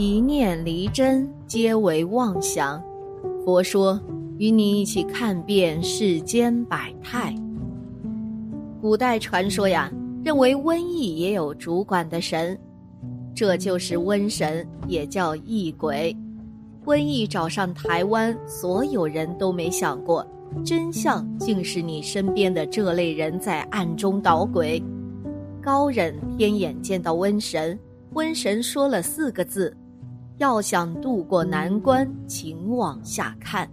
一念离真，皆为妄想。佛说，与你一起看遍世间百态。古代传说呀，认为瘟疫也有主管的神，这就是瘟神，也叫疫鬼。瘟疫找上台湾，所有人都没想过，真相竟是你身边的这类人在暗中捣鬼。高人天眼见到瘟神，瘟神说了四个字：“要想渡过难关，请往下看。”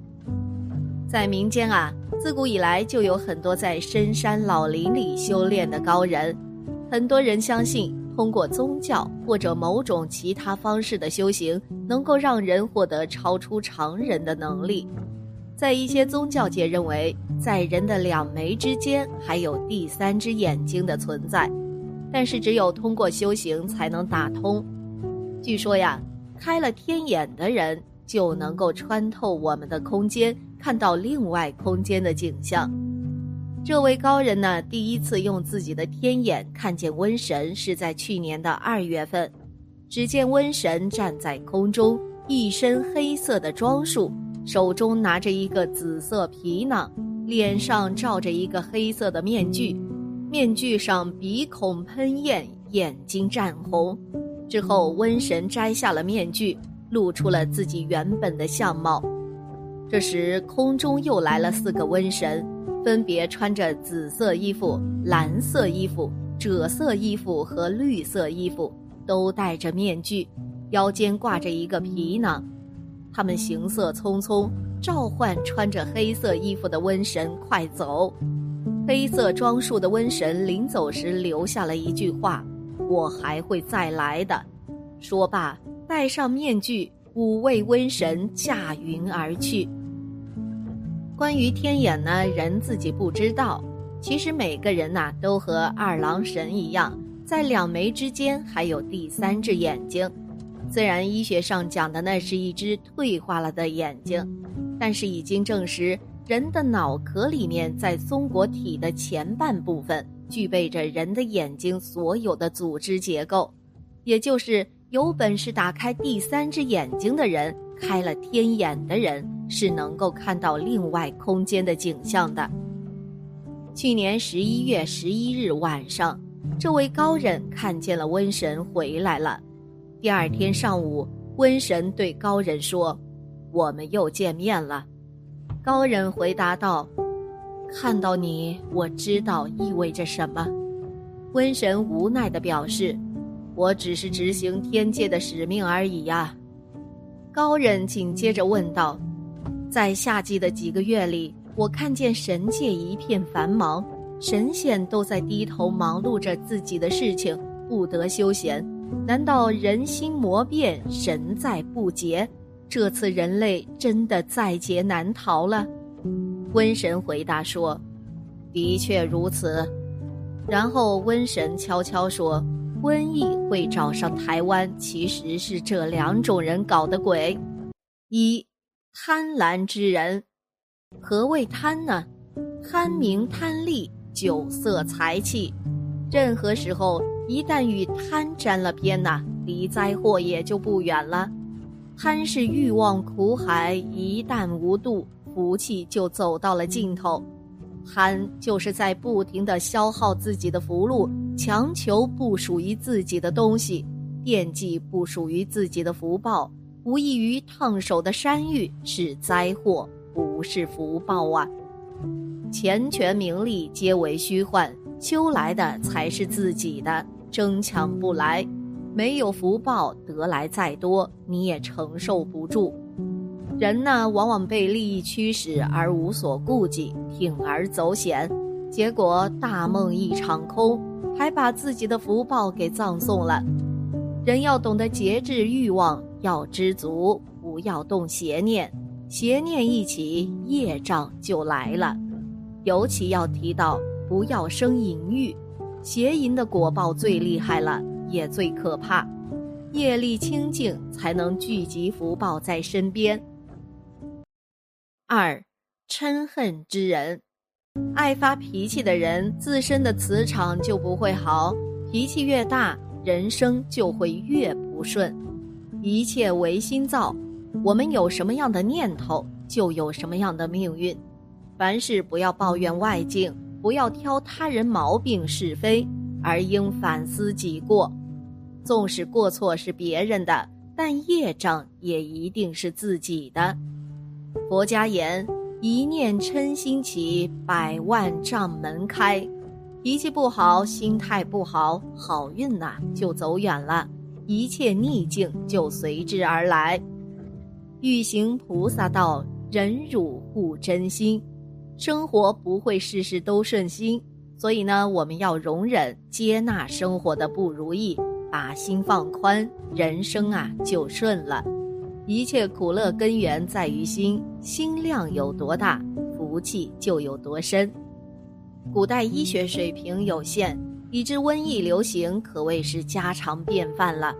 在民间啊，自古以来就有很多在深山老林里修炼的高人，很多人相信。通过宗教或者某种其他方式的修行，能够让人获得超出常人的能力。在一些宗教界认为，在人的两眉之间还有第三只眼睛的存在，但是只有通过修行才能打通。据说呀，开了天眼的人就能够穿透我们的空间，看到另外空间的景象。这位高人呢，第一次用自己的天眼看见瘟神，是在去年的二月份。只见瘟神站在空中，一身黑色的装束，手中拿着一个紫色皮囊，脸上罩着一个黑色的面具，面具上鼻孔喷焰，眼睛湛红。之后，瘟神摘下了面具，露出了自己原本的相貌。这时，空中又来了四个瘟神。分别穿着紫色衣服、蓝色衣服、赭色衣服和绿色衣服，都戴着面具，腰间挂着一个皮囊。他们行色匆匆，召唤穿着黑色衣服的瘟神快走。黑色装束的瘟神临走时留下了一句话：“我还会再来的。”说罢，戴上面具，五位瘟神驾云而去。关于天眼呢，人自己不知道。其实每个人呐，都和二郎神一样，在两眉之间还有第三只眼睛。虽然医学上讲的那是一只退化了的眼睛，但是已经证实，人的脑壳里面在松果体的前半部分具备着人的眼睛所有的组织结构，也就是有本事打开第三只眼睛的人，开了天眼的人。是能够看到另外空间的景象的。去年十一月十一日晚上，这位高人看见了瘟神回来了。第二天上午，瘟神对高人说：“我们又见面了。”高人回答道：“看到你，我知道意味着什么。”瘟神无奈地表示：“我只是执行天界的使命而已呀。”高人紧接着问道。在夏季的几个月里，我看见神界一片繁忙，神仙都在低头忙碌着自己的事情，不得休闲。难道人心魔变，神在不劫？这次人类真的在劫难逃了？瘟神回答说：“的确如此。”然后瘟神悄悄说：“瘟疫会找上台湾，其实是这两种人搞的鬼。一。”贪婪之人，何谓贪呢？贪名贪利、酒色财气，任何时候一旦与贪沾了边呐，离灾祸也就不远了。贪是欲望苦海，一旦无度，福气就走到了尽头。贪就是在不停的消耗自己的福禄，强求不属于自己的东西，惦记不属于自己的福报。无异于烫手的山芋，是灾祸，不是福报啊！钱权名利皆为虚幻，修来的才是自己的，争抢不来。没有福报，得来再多，你也承受不住。人呢，往往被利益驱使而无所顾忌，铤而走险，结果大梦一场空，还把自己的福报给葬送了。人要懂得节制欲望。要知足，不要动邪念，邪念一起，业障就来了。尤其要提到，不要生淫欲，邪淫的果报最厉害了，也最可怕。业力清净，才能聚集福报在身边。二，嗔恨之人，爱发脾气的人，自身的磁场就不会好，脾气越大，人生就会越不顺。一切唯心造，我们有什么样的念头，就有什么样的命运。凡事不要抱怨外境，不要挑他人毛病是非，而应反思己过。纵使过错是别人的，但业障也一定是自己的。佛家言：一念嗔心起，百万障门开。脾气不好，心态不好，好运呐就走远了。一切逆境就随之而来。欲行菩萨道，忍辱护真心。生活不会事事都顺心，所以呢，我们要容忍、接纳生活的不如意，把心放宽，人生啊就顺了。一切苦乐根源在于心，心量有多大，福气就有多深。古代医学水平有限。以致瘟疫流行可谓是家常便饭了，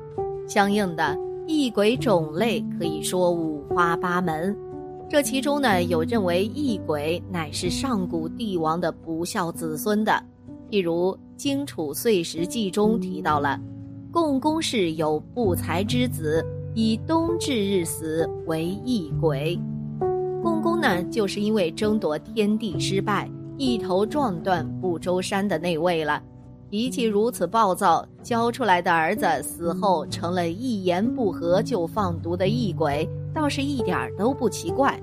相应的异鬼种类可以说五花八门。这其中呢，有认为异鬼乃是上古帝王的不孝子孙的，譬如《荆楚岁时记》中提到了，共工氏有不才之子，以冬至日死为异鬼。共工呢，就是因为争夺天地失败，一头撞断不周山的那位了。脾气如此暴躁，教出来的儿子死后成了一言不合就放毒的异鬼，倒是一点都不奇怪。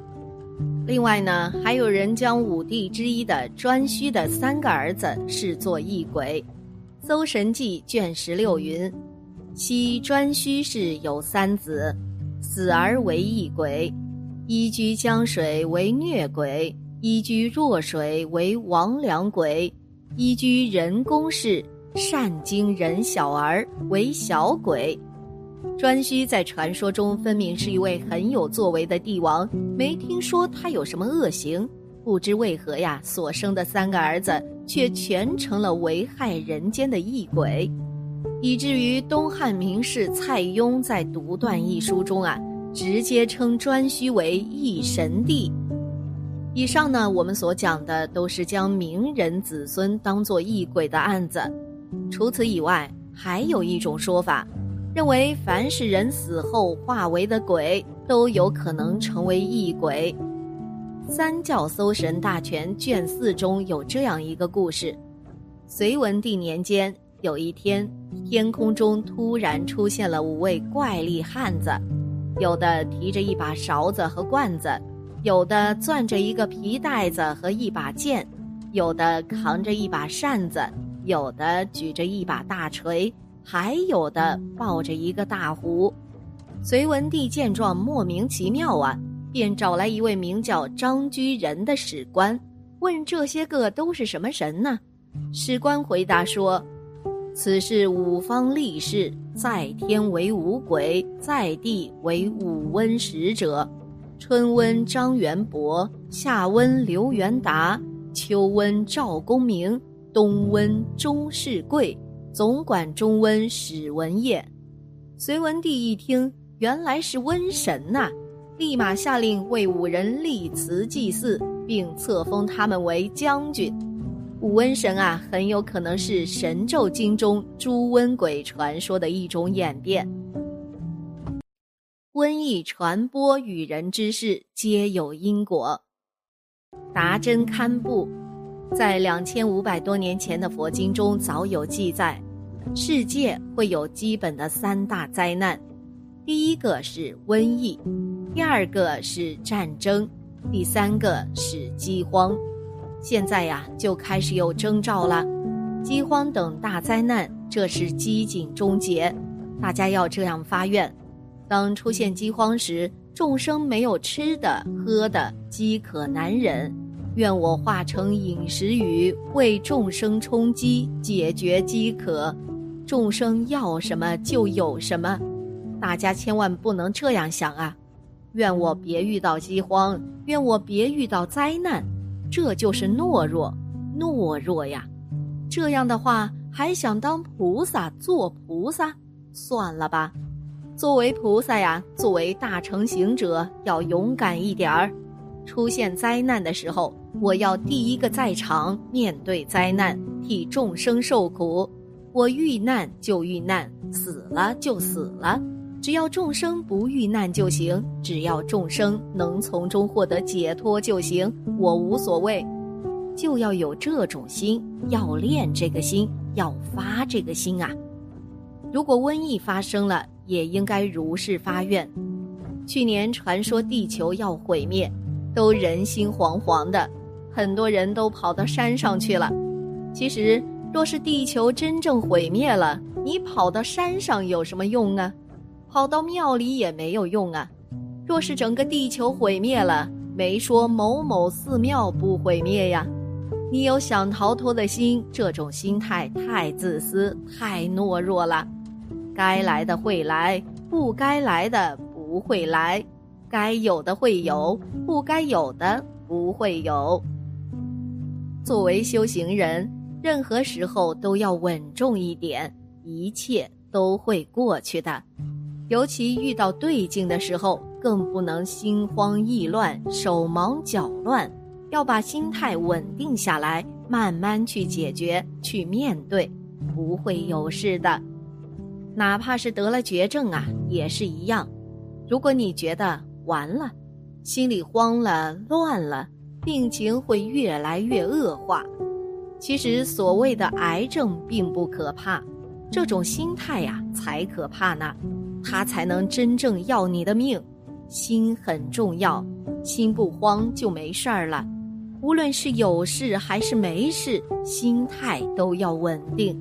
另外呢，还有人将五帝之一的颛顼的三个儿子视作异鬼，《搜神记》卷十六云：“昔颛顼氏有三子，死而为异鬼，一居江水为虐鬼，一居弱水为亡良鬼。”依居人宫室，善惊人小儿为小鬼。颛顼在传说中分明是一位很有作为的帝王，没听说他有什么恶行。不知为何呀，所生的三个儿子却全成了危害人间的异鬼，以至于东汉名士蔡邕在《独断》一书中啊，直接称颛顼为异神帝。以上呢，我们所讲的都是将名人子孙当作异鬼的案子。除此以外，还有一种说法，认为凡是人死后化为的鬼，都有可能成为异鬼。《三教搜神大全》卷四中有这样一个故事：隋文帝年间，有一天，天空中突然出现了五位怪力汉子，有的提着一把勺子和罐子。有的攥着一个皮袋子和一把剑，有的扛着一把扇子，有的举着一把大锤，还有的抱着一个大壶。隋文帝见状莫名其妙啊，便找来一位名叫张居仁的史官，问这些个都是什么神呢？史官回答说：“此是五方力士，在天为五鬼，在地为五温使者。”春温张元伯，夏温刘元达，秋温赵公明，冬温钟士贵，总管中温史文业。隋文帝一听，原来是瘟神呐，立马下令为五人立祠祭祀，并册封他们为将军。五瘟神啊，很有可能是神咒经中诸瘟鬼传说的一种演变。瘟疫传播与人之事皆有因果。达真堪布在两千五百多年前的佛经中早有记载，世界会有基本的三大灾难，第一个是瘟疫，第二个是战争，第三个是饥荒。现在呀，就开始有征兆了，饥荒等大灾难，这是饥馑终结，大家要这样发愿。当出现饥荒时，众生没有吃的、喝的，饥渴难忍。愿我化成饮食雨，为众生充饥，解决饥渴。众生要什么就有什么，大家千万不能这样想啊！愿我别遇到饥荒，愿我别遇到灾难，这就是懦弱，懦弱呀！这样的话，还想当菩萨做菩萨？算了吧。作为菩萨呀，作为大成行者，要勇敢一点儿。出现灾难的时候，我要第一个在场，面对灾难，替众生受苦。我遇难就遇难，死了就死了，只要众生不遇难就行，只要众生能从中获得解脱就行，我无所谓。就要有这种心，要练这个心，要发这个心啊！如果瘟疫发生了，也应该如是发愿。去年传说地球要毁灭，都人心惶惶的，很多人都跑到山上去了。其实，若是地球真正毁灭了，你跑到山上有什么用呢？跑到庙里也没有用啊。若是整个地球毁灭了，没说某某寺庙不毁灭呀。你有想逃脱的心，这种心态太自私、太懦弱了。该来的会来，不该来的不会来；该有的会有，不该有的不会有。作为修行人，任何时候都要稳重一点，一切都会过去的。尤其遇到对境的时候，更不能心慌意乱、手忙脚乱。要把心态稳定下来，慢慢去解决、去面对，不会有事的。哪怕是得了绝症啊，也是一样。如果你觉得完了，心里慌了、乱了，病情会越来越恶化。其实所谓的癌症并不可怕，这种心态呀才可怕呢，他才能真正要你的命。心很重要，心不慌就没事儿了。无论是有事还是没事，心态都要稳定。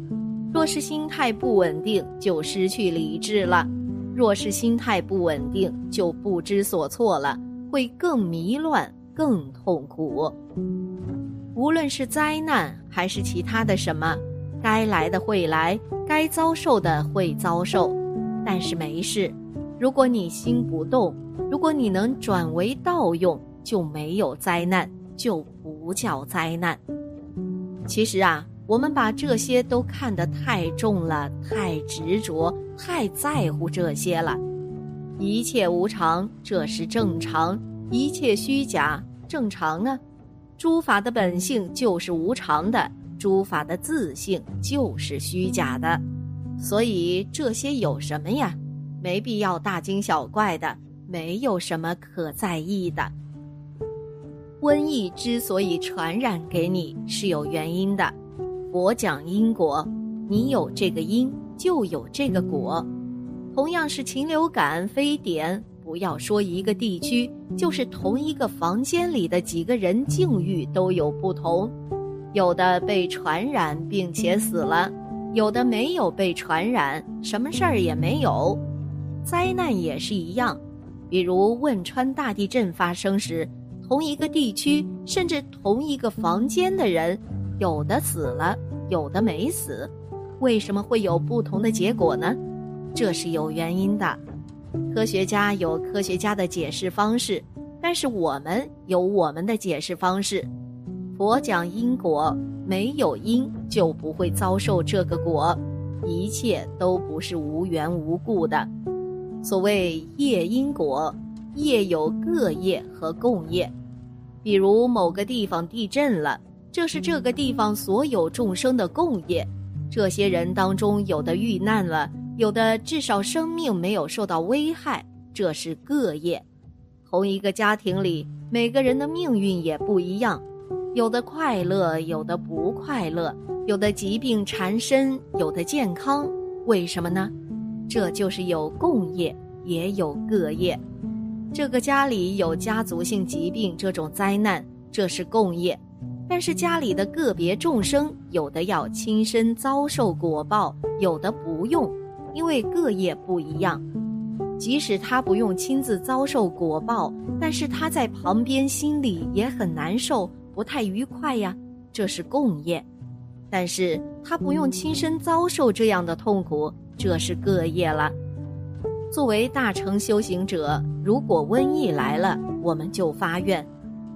若是心态不稳定，就失去理智了；若是心态不稳定，就不知所措了，会更迷乱、更痛苦。无论是灾难还是其他的什么，该来的会来，该遭受的会遭受。但是没事，如果你心不动，如果你能转为道用，就没有灾难。就不叫灾难。其实啊，我们把这些都看得太重了，太执着，太在乎这些了。一切无常，这是正常；一切虚假，正常啊。诸法的本性就是无常的，诸法的自性就是虚假的。所以这些有什么呀？没必要大惊小怪的，没有什么可在意的。瘟疫之所以传染给你是有原因的，佛讲因果，你有这个因就有这个果。同样是禽流感、非典，不要说一个地区，就是同一个房间里的几个人境遇都有不同，有的被传染并且死了，有的没有被传染，什么事儿也没有。灾难也是一样，比如汶川大地震发生时。同一个地区，甚至同一个房间的人，有的死了，有的没死，为什么会有不同的结果呢？这是有原因的。科学家有科学家的解释方式，但是我们有我们的解释方式。佛讲因果，没有因就不会遭受这个果，一切都不是无缘无故的。所谓业因果。业有各业和共业，比如某个地方地震了，这是这个地方所有众生的共业。这些人当中，有的遇难了，有的至少生命没有受到危害，这是各业。同一个家庭里，每个人的命运也不一样，有的快乐，有的不快乐，有的疾病缠身，有的健康。为什么呢？这就是有共业，也有各业。这个家里有家族性疾病这种灾难，这是共业；但是家里的个别众生，有的要亲身遭受果报，有的不用，因为各业不一样。即使他不用亲自遭受果报，但是他在旁边心里也很难受，不太愉快呀，这是共业；但是他不用亲身遭受这样的痛苦，这是各业了。作为大乘修行者，如果瘟疫来了，我们就发愿，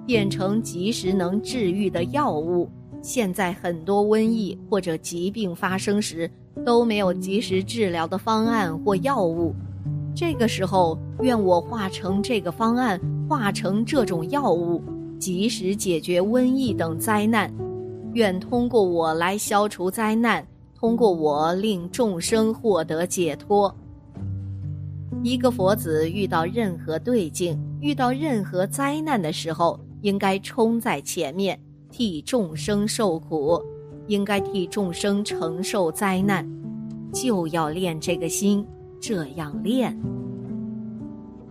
变成及时能治愈的药物。现在很多瘟疫或者疾病发生时，都没有及时治疗的方案或药物。这个时候，愿我化成这个方案，化成这种药物，及时解决瘟疫等灾难。愿通过我来消除灾难，通过我令众生获得解脱。一个佛子遇到任何对境、遇到任何灾难的时候，应该冲在前面，替众生受苦，应该替众生承受灾难，就要练这个心，这样练。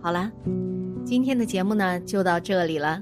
好了，今天的节目呢就到这里了。